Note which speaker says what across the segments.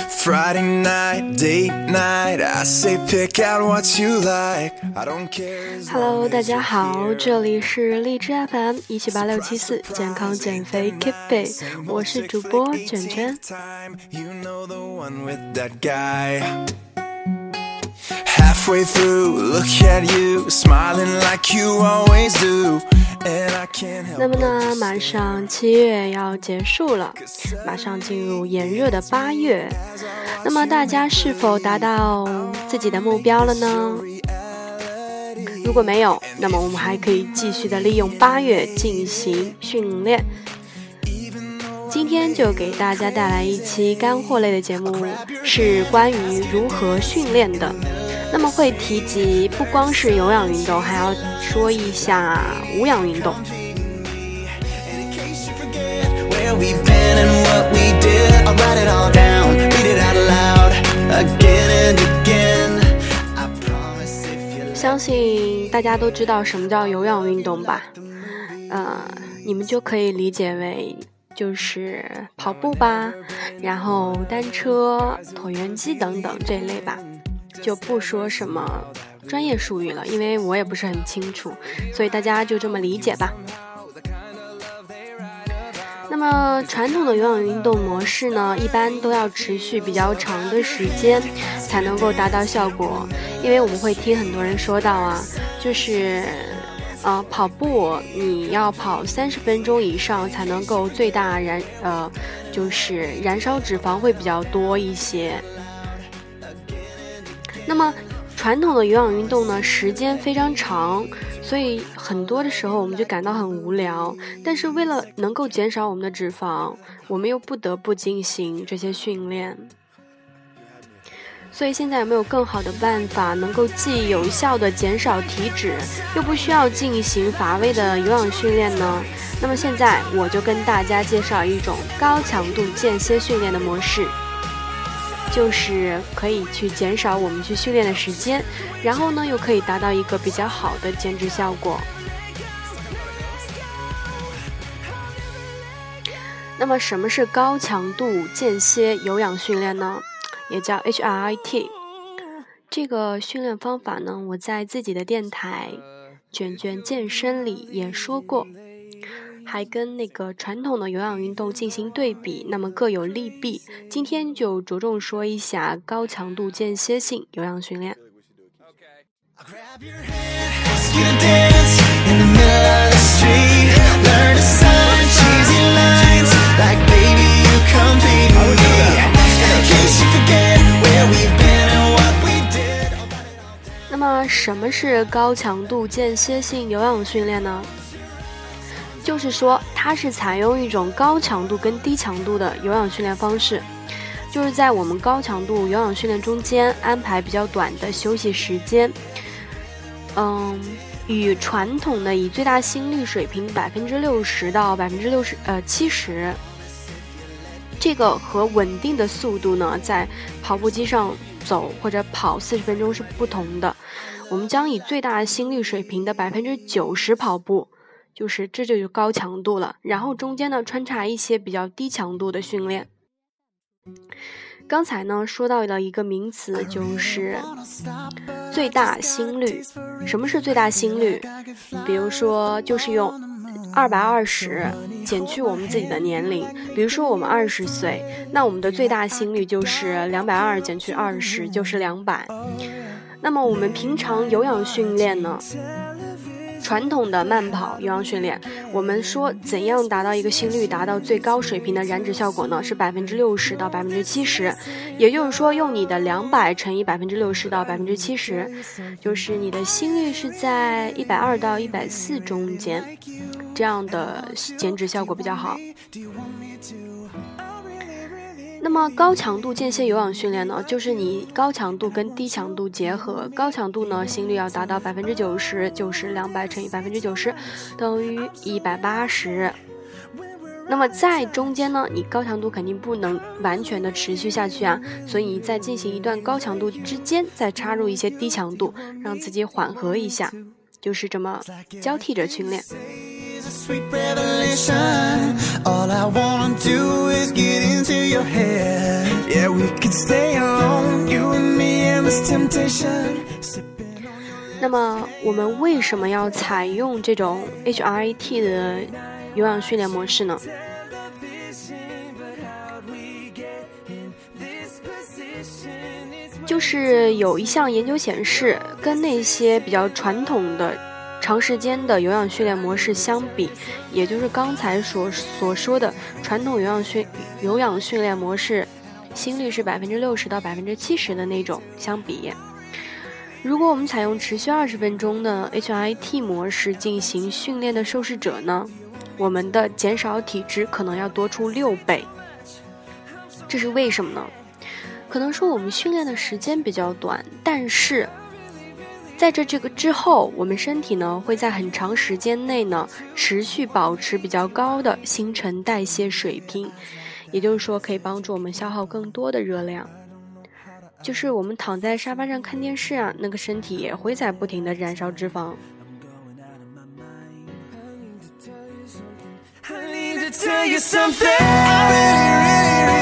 Speaker 1: Friday night, date night, I say pick out what you like. I don't care. as
Speaker 2: Hello，大家好，这里是荔枝 FM 一七八六七四健康减肥 Keep Fit，我是主播卷卷。
Speaker 1: time, you know the one with that guy. Halfway through, look at you, smiling like you always do.
Speaker 2: 那么呢，马上七月要结束了，马上进入炎热的八月。那么大家是否达到自己的目标了呢？如果没有，那么我们还可以继续的利用八月进行训练。今天就给大家带来一期干货类的节目，是关于如何训练的。那么会提及，不光是有氧运动，还要说一下无氧运动。相信大家都知道什么叫有氧运动吧？呃，你们就可以理解为就是跑步吧，然后单车、椭圆机等等这一类吧。就不说什么专业术语了，因为我也不是很清楚，所以大家就这么理解吧。那么传统的有氧运动模式呢，一般都要持续比较长的时间才能够达到效果，因为我们会听很多人说到啊，就是，呃，跑步你要跑三十分钟以上才能够最大燃呃，就是燃烧脂肪会比较多一些。那么传统的有氧运动呢，时间非常长，所以很多的时候我们就感到很无聊。但是为了能够减少我们的脂肪，我们又不得不进行这些训练。所以现在有没有更好的办法，能够既有效的减少体脂，又不需要进行乏味的有氧训练呢？那么现在我就跟大家介绍一种高强度间歇训练的模式。就是可以去减少我们去训练的时间，然后呢又可以达到一个比较好的减脂效果。那么什么是高强度间歇有氧训练呢？也叫 HIIT。这个训练方法呢，我在自己的电台“卷卷健身”里也说过。还跟那个传统的有氧运动进行对比，那么各有利弊。今天就着重说一下高强度间歇性有氧训练。那么什么是高强度间歇性有氧训练呢？就是说，它是采用一种高强度跟低强度的有氧训练方式，就是在我们高强度有氧训练中间安排比较短的休息时间。嗯，与传统的以最大心率水平百分之六十到百分之六十呃七十，这个和稳定的速度呢，在跑步机上走或者跑四十分钟是不同的。我们将以最大心率水平的百分之九十跑步，就是这就是高强度了。然后中间呢穿插一些比较低强度的训练。刚才呢说到了一个名词就是最大心率。什么是最大心率？比如说就是用二百二十减去我们自己的年龄，比如说我们二十岁，那我们的最大心率就是两百二减去二十就是两百。那么我们平常有氧训练呢？传统的慢跑有氧训练，我们说怎样达到一个心率达到最高水平的燃脂效果呢？是百分之六十到百分之七十，也就是说用你的两百乘以百分之六十到百分之七十，就是你的心率是在一百二到一百四中间，这样的减脂效果比较好。那么高强度间歇有氧训练呢，就是你高强度跟低强度结合。高强度呢，心率要达到百分之九十，就是两百乘以百分之九十，等于一百八十。那么在中间呢，你高强度肯定不能完全的持续下去啊，所以你在进行一段高强度之间，再插入一些低强度，让自己缓和一下，就是这么交替着训练。
Speaker 3: All I wanna do is get into your head. Yeah, we could stay alone, you and me and this temptation. Sipping on your
Speaker 2: 那么我们为什么要采用这种 HRAT 的有氧训练模式呢
Speaker 3: ？television, but how'd we get in this position? It's
Speaker 2: 就是有一项研究显示，跟那些比较传统的长时间的有氧训练模式相比，也就是刚才所所说的传统有氧训有氧训练模式，心率是百分之六十到百分之七十的那种相比，如果我们采用持续二十分钟的 HIT 模式进行训练的受试者呢，我们的减少体脂可能要多出六倍。这是为什么呢？可能说我们训练的时间比较短，但是在这这个之后，我们身体呢会在很长时间内呢持续保持比较高的新陈代谢水平，也就是说可以帮助我们消耗更多的热量。就是我们躺在沙发上看电视啊，那个身体也会在不停的燃烧脂肪。
Speaker 3: I need to tell you something. I really, really, really,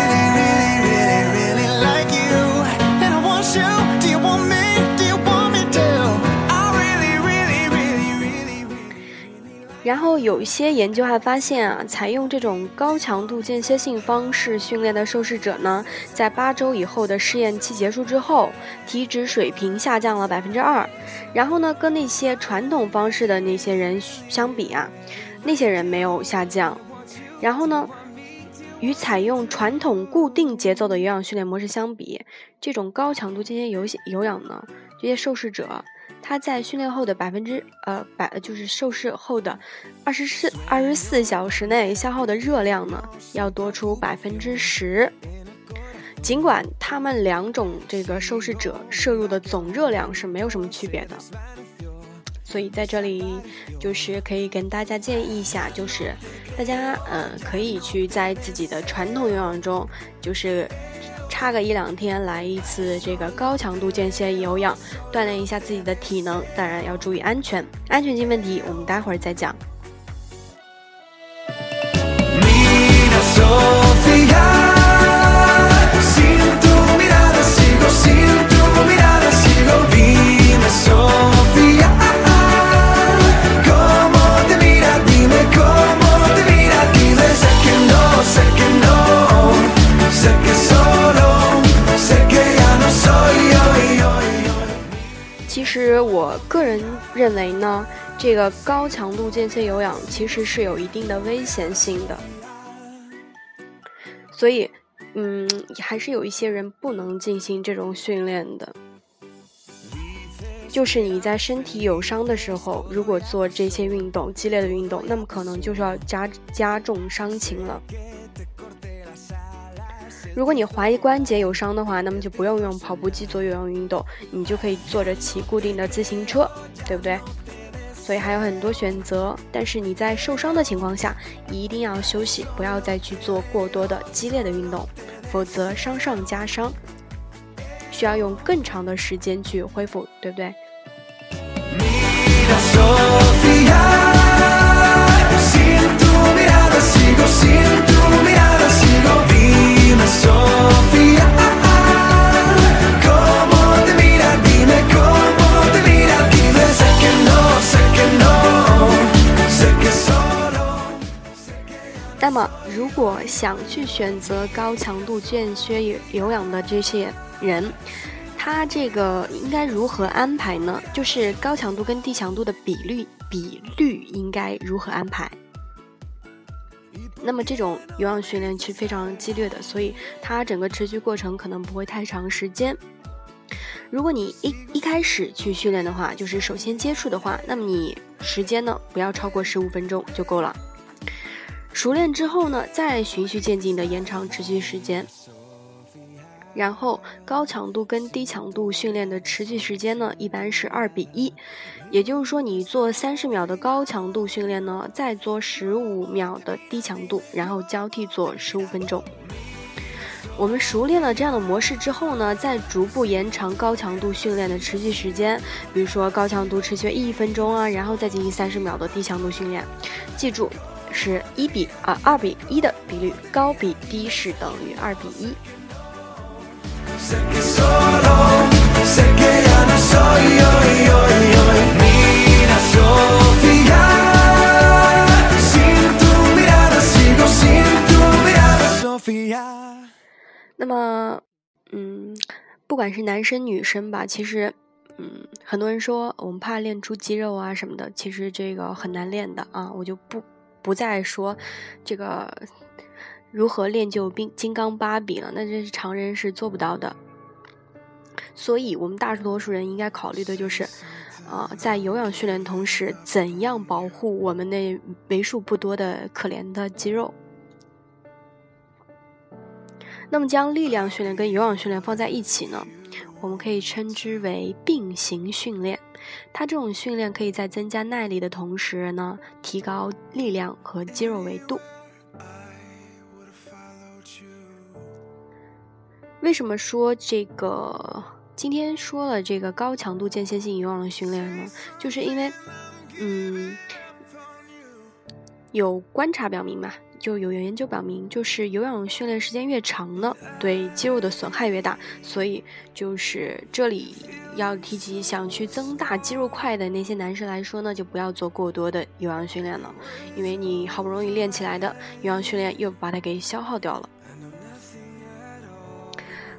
Speaker 2: 然后有一些研究还发现啊，采用这种高强度间歇性方式训练的受试者呢，在八周以后的试验期结束之后，体脂水平下降了百分之二。然后呢，跟那些传统方式的那些人相比啊，那些人没有下降。然后呢，与采用传统固定节奏的有氧训练模式相比，这种高强度间歇有有氧呢，这些受试者他在训练后的百分之呃百就是受试后的二十四二十四小时内消耗的热量呢，要多出百分之十。尽管他们两种这个受试者摄入的总热量是没有什么区别的，所以在这里就是可以跟大家建议一下，就是大家呃可以去在自己的传统有氧中，就是差个一两天来一次这个高强度间歇有氧，锻炼一下自己的体能，当然要注意安全。安全性问题我们待会儿再讲。
Speaker 3: Mira,
Speaker 2: 个人认为呢，这个高强度间歇有氧其实是有一定的危险性的，所以，嗯，还是有一些人不能进行这种训练的。就是你在身体有伤的时候，如果做这些运动，激烈的运动，那么可能就是要加加重伤情了。如果你踝关节有伤的话，那么就不用用跑步机做有氧运动，你就可以坐着骑固定的自行车，对不对？所以还有很多选择，但是你在受伤的情况下，一定要休息，不要再去做过多的激烈的运动，否则伤上加伤，需要用更长的时间去恢复，对不对？如果想去选择高强度间歇有氧的这些人，他这个应该如何安排呢？就是高强度跟低强度的比率比率应该如何安排？那么这种有氧训练是非常激烈的，所以它整个持续过程可能不会太长时间。如果你一一开始去训练的话，就是首先接触的话，那么你时间呢不要超过十五分钟就够了。熟练之后呢，再循序渐进的延长持续时间。然后高强度跟低强度训练的持续时间呢，一般是二比一，也就是说，你做三十秒的高强度训练呢，再做十五秒的低强度，然后交替做十五分钟。我们熟练了这样的模式之后呢，再逐步延长高强度训练的持续时间，比如说高强度持续一分钟啊，然后再进行三十秒的低强度训练。记住，是一比啊二比一的比率，高比低是等于二比一。那么，嗯，不管是男生女生吧，其实，嗯，很多人说我们怕练出肌肉啊什么的，其实这个很难练的啊，我就不不再说这个如何练就冰金刚芭比了，那这是常人是做不到的。所以，我们大多数人应该考虑的就是，呃，在有氧训练同时，怎样保护我们那为数不多的可怜的肌肉。那么，将力量训练跟有氧训练放在一起呢，我们可以称之为并行训练。它这种训练可以在增加耐力的同时呢，提高力量和肌肉维度。为什么说这个？今天说了这个高强度间歇性有氧的训练呢，就是因为，嗯，有观察表明嘛，就有研究表明，就是有氧训练时间越长呢，对肌肉的损害越大。所以，就是这里要提及想去增大肌肉块的那些男生来说呢，就不要做过多的有氧训练了，因为你好不容易练起来的有氧训练又把它给消耗掉了。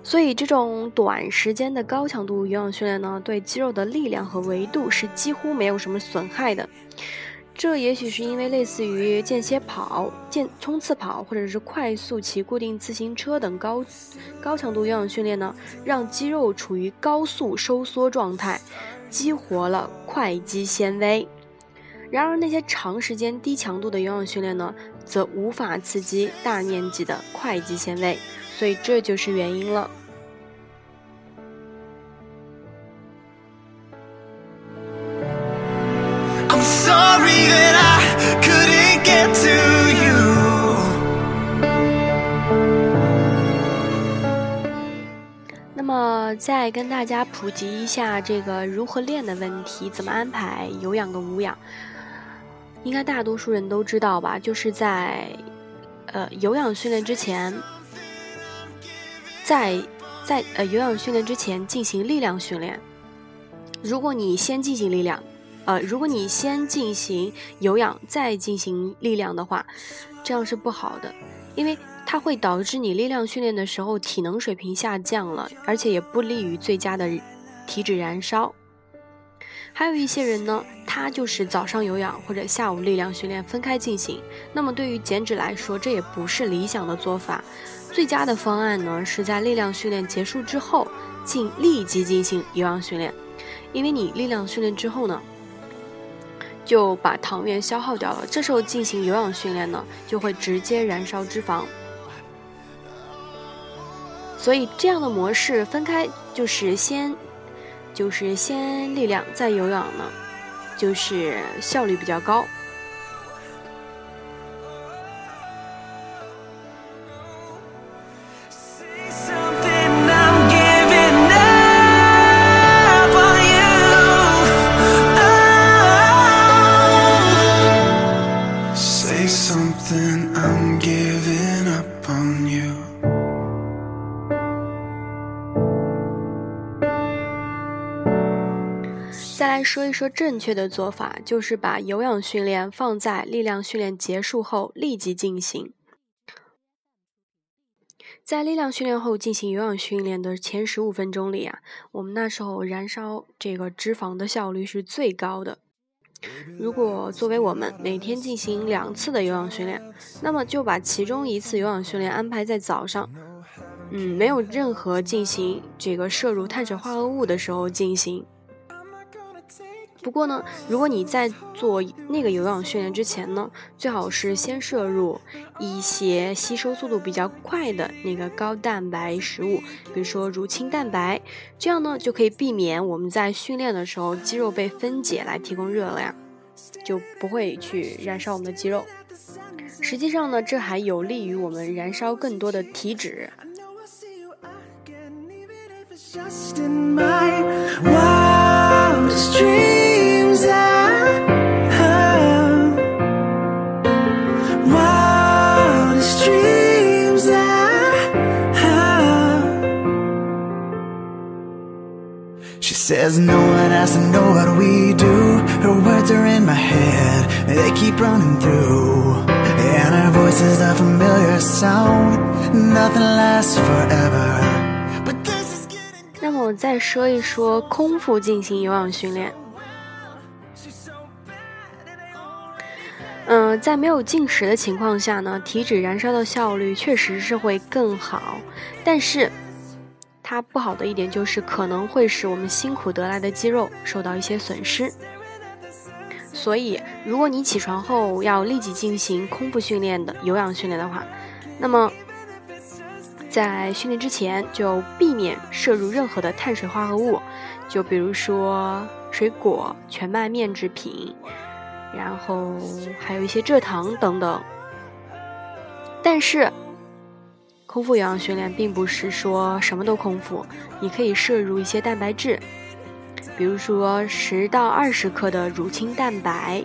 Speaker 2: 所以，这种短时间的高强度有氧训练呢，对肌肉的力量和维度是几乎没有什么损害的。这也许是因为类似于间歇跑、间冲刺跑或者是快速骑固定自行车等高高强度有氧训练呢，让肌肉处于高速收缩状态，激活了快肌纤维。然而，那些长时间低强度的有氧训练呢，则无法刺激大面积的快肌纤维。所以这就是原因了。再跟大家普及一下这个如何练的问题，怎么安排有氧跟无氧？应该大多数人都知道吧？就是在呃有氧训练之前，在在呃有氧训练之前进行力量训练。如果你先进行力量，呃，如果你先进行有氧再进行力量的话，这样是不好的，因为它会导致你力量训练的时候体能水平下降了，而且也不利于最佳的体脂燃烧。还有一些人呢，他就是早上有氧或者下午力量训练分开进行。那么对于减脂来说，这也不是理想的做法。最佳的方案呢，是在力量训练结束之后进立即进行有氧训练，因为你力量训练之后呢，就把糖原消耗掉了，这时候进行有氧训练呢，就会直接燃烧脂肪。所以这样的模式分开，就是先就是先力量再有氧呢，就是效率比较高。说正确的做法，就是把有氧训练放在力量训练结束后立即进行。在力量训练后进行有氧训练的前十五分钟里啊，我们那时候燃烧这个脂肪的效率是最高的。如果作为我们每天进行两次的有氧训练，那么就把其中一次有氧训练安排在早上，嗯，没有任何进行这个摄入碳水化合物的时候进行。不过呢，如果你在做那个有氧训练之前呢，最好是先摄入一些吸收速度比较快的那个高蛋白食物，比如说乳清蛋白，这样呢就可以避免我们在训练的时候肌肉被分解来提供热量，就不会去燃烧我们的肌肉。实际上呢，这还有利于我们燃烧更多的体脂。
Speaker 3: In my wildest dreams, says no one has to know what we do. Her words are in my head, they keep running through. And her voice is a familiar sound. Nothing lasts forever.
Speaker 2: 那么我再说一说空腹进行有氧训练。嗯、在没有进食的情况下呢，体脂燃烧的效率确实是会更好，但是它不好的一点就是可能会使我们辛苦得来的肌肉受到一些损失。所以，如果你起床后要立即进行空腹训练的有氧训练的话，那么在训练之前就避免摄入任何的碳水化合物，就比如说水果、全麦面制品，然后还有一些蔗糖等等。但是，空腹有氧训练并不是说什么都空腹，你可以摄入一些蛋白质，比如说十到二十克的乳清蛋白，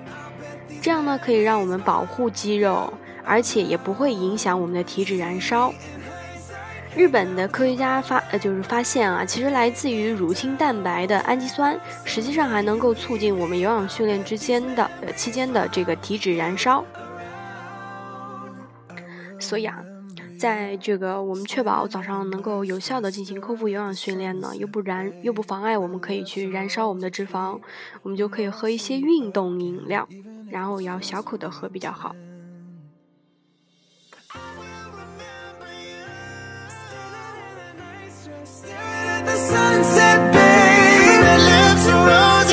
Speaker 2: 这样呢可以让我们保护肌肉，而且也不会影响我们的体脂燃烧。日本的科学家发呃就是发现啊，其实来自于乳清蛋白的氨基酸，实际上还能够促进我们有氧训练之间的呃期间的这个体脂燃烧。所以啊，在这个我们确保早上能够有效的进行空腹有氧训练呢，又不燃又不妨碍我们可以去燃烧我们的脂肪，我们就可以喝一些运动饮料，然后要小口的喝比较好。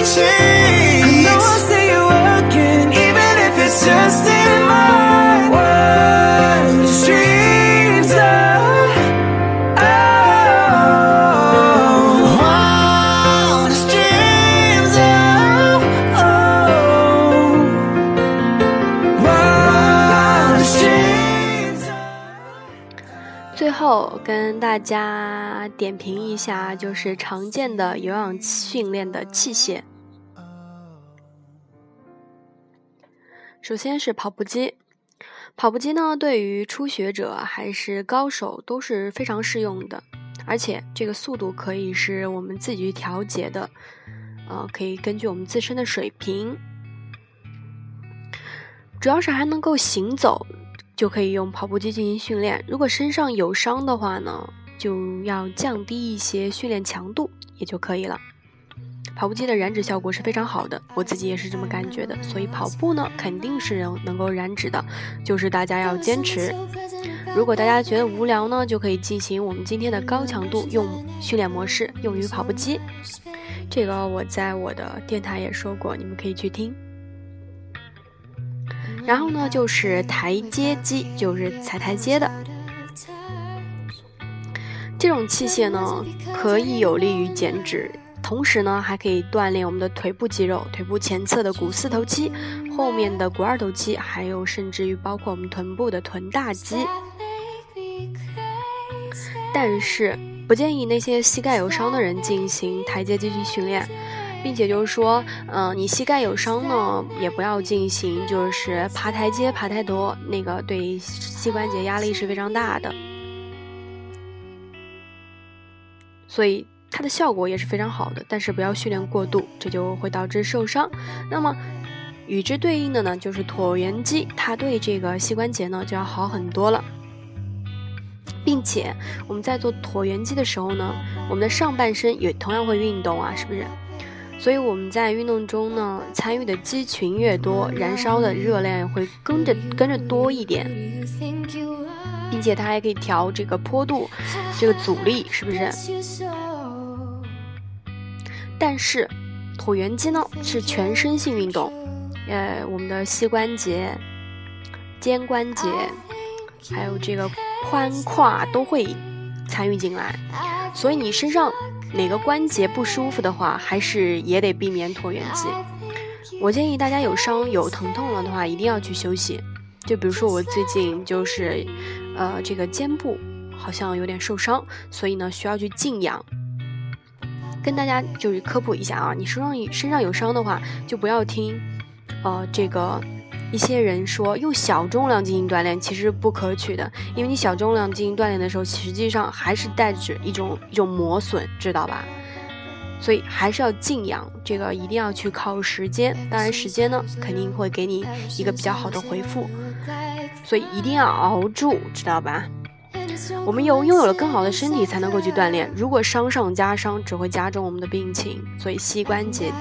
Speaker 3: the
Speaker 2: 后跟大家点评一下，就是常见的有氧训练的器械。首先是跑步机，跑步机呢，对于初学者还是高手都是非常适用的，而且这个速度可以是我们自己去调节的，呃，可以根据我们自身的水平，主要是还能够行走，就可以用跑步机进行训练。如果身上有伤的话呢，就要降低一些训练强度也就可以了。跑步机的燃脂效果是非常好的，我自己也是这么感觉的。所以跑步呢，肯定是能能够燃脂的，就是大家要坚持。如果大家觉得无聊呢，就可以进行我们今天的高强度用训练模式，用于跑步机。这个我在我的电台也说过，你们可以去听。然后呢，就是台阶机，就是踩台阶的。这种器械呢，可以有利于减脂，同时呢，还可以锻炼我们的腿部肌肉，腿部前侧的股四头肌，后面的股二头肌，还有甚至于包括我们臀部的臀大肌。但是不建议那些膝盖有伤的人进行台阶肌去训练，并且就是说，嗯、你膝盖有伤呢，也不要进行就是爬台阶爬太多，那个对膝关节压力是非常大的。所以它的效果也是非常好的，但是不要训练过度，这就会导致受伤。那么与之对应的呢，就是椭圆机，它对这个膝关节呢就要好很多了。并且我们在做椭圆机的时候呢，我们的上半身也同样会运动啊，是不是？所以我们在运动中呢，参与的肌群越多，燃烧的热量也会跟着跟着多一点，并且它还可以调这个坡度，这个阻力，是不是？但是椭圆机呢是全身性运动，呃，我们的膝关节、肩关节，还有这个髋胯都会参与进来，所以你身上哪个关节不舒服的话，还是也得避免椭圆机。我建议大家有伤有疼痛了的话，一定要去休息。就比如说我最近就是，呃，这个肩部好像有点受伤，所以呢需要去静养。跟大家就是科普一下啊，你身上身上有伤的话，就不要听，呃，这个一些人说用小重量进行锻炼，其实不可取的，因为你小重量进行锻炼的时候，实际上还是带着一种一种磨损，知道吧？所以还是要静养，这个一定要去靠时间。当然，时间呢肯定会给你一个比较好的回复，所以一定要熬住，知道吧？我们有拥有了更好的身体，才能够去锻炼。如果伤上加伤，只会加重我们的病情。所以膝关节、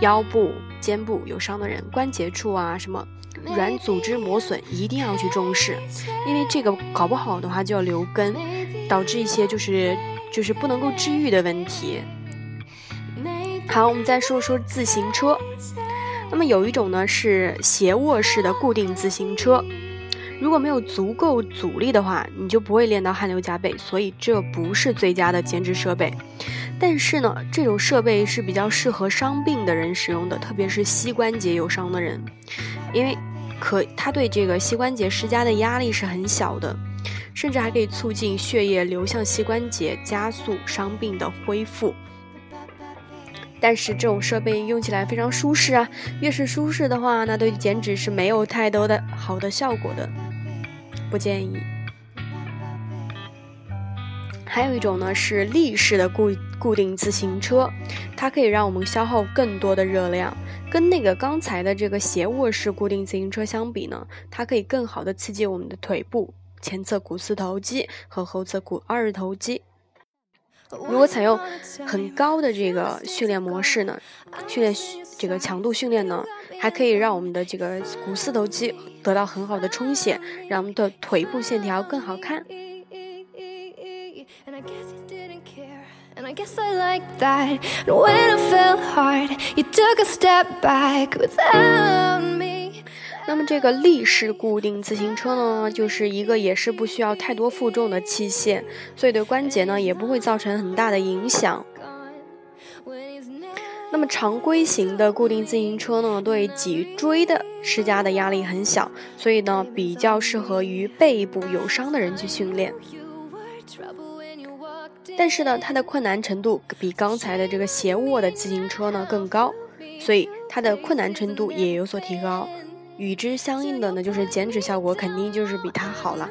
Speaker 2: 腰部、肩部有伤的人，关节处啊什么软组织磨损，一定要去重视，因为这个搞不好的话就要留根，导致一些就是。就是不能够治愈的问题。好，我们再说说自行车。那么有一种呢是斜卧式的固定自行车，如果没有足够阻力的话，你就不会练到汗流浃背，所以这不是最佳的减脂设备。但是呢，这种设备是比较适合伤病的人使用的，特别是膝关节有伤的人，因为可它对这个膝关节施加的压力是很小的。甚至还可以促进血液流向膝关节，加速伤病的恢复。但是这种设备用起来非常舒适啊，越是舒适的话，那对减脂是没有太多的好的效果的，不建议。还有一种呢是立式的固固定自行车，它可以让我们消耗更多的热量，跟那个刚才的这个斜卧式固定自行车相比呢，它可以更好的刺激我们的腿部。前侧股四头肌和后侧股二头肌。如果采用很高的这个训练模式呢，训练这个强度训练呢，还可以让我们的这个股四头肌得到很好的充血，让我们的腿部线条更好看。那么这个立式固定自行车呢，就是一个也是不需要太多负重的器械，所以对关节呢也不会造成很大的影响。那么常规型的固定自行车呢，对脊椎的施加的压力很小，所以呢比较适合于背部有伤的人去训练。但是呢，它的困难程度比刚才的这个斜握的自行车呢更高，所以它的困难程度也有所提高。与之相应的呢，就是减脂效果肯定就是比它好了。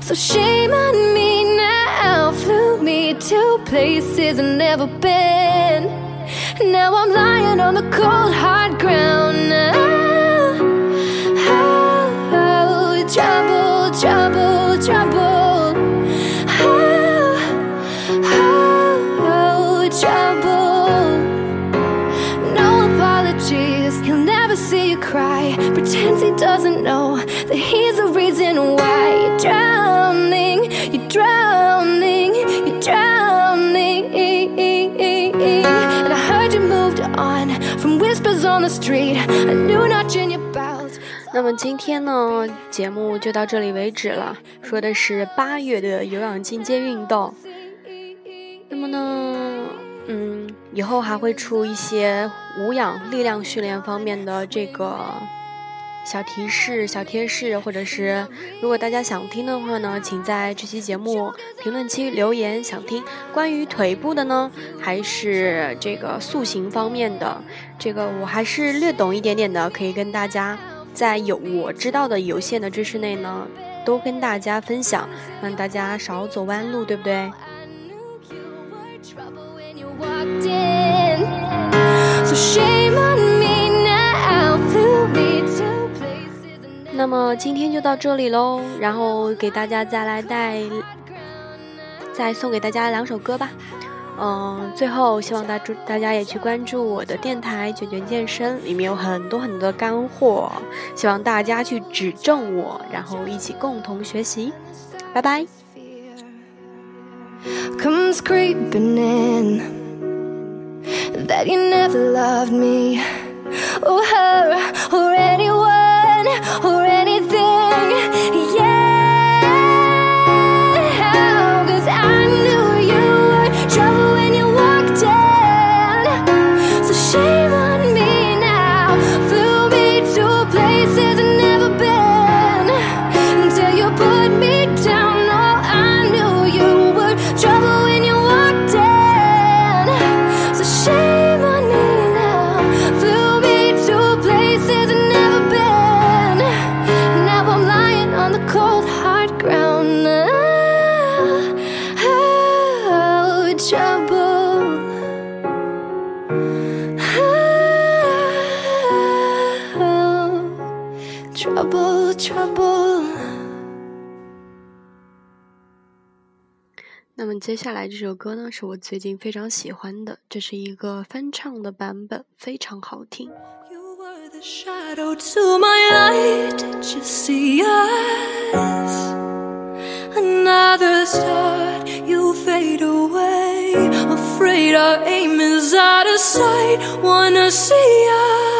Speaker 2: So shame on me now, flew me to places I've never been. Now I'm lying on the cold hard ground. Doesn't know that he's the reason why you're drowning. You're drowning. You're drowning. And I heard you moved on from whispers on the street. I knew notch in your belt. 那么今天呢，节目就到这里为止了。说的是八月的有氧进阶运动。那么呢，嗯。以后还会出一些无氧力量训练方面的这个小提示、小贴士，或者是如果大家想听的话呢，请在这期节目评论区留言。想听关于腿部的呢，还是这个塑形方面的？这个我还是略懂一点点的，可以跟大家在有我知道的有限的知识内呢，都跟大家分享，让大家少走弯路，对不对？那么今天就到这里喽，然后给大家再来带，再送给大家两首歌吧。嗯，最后希望大祝大家也去关注我的电台卷卷健身，里面有很多很多干货，希望大家去指正我，然后一起共同学习。拜拜。Comes creeping in that you never loved me or her or anyone or 接下来这首歌呢是我最近非常喜欢的这是一个翻唱的版本非常好听
Speaker 1: you were the shadow to my lightdid you see us another startyou fade away afraid our aim is out of sightwanna see us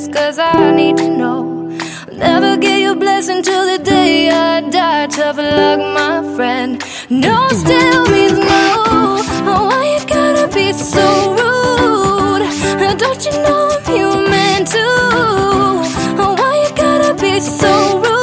Speaker 1: just cause I need to know. I'll never give you blessing till the day I die. Tough luck, my friend. No still means no. Oh, why you gotta be so rude? Don't you know I'm human too? Oh, why you gotta be so rude?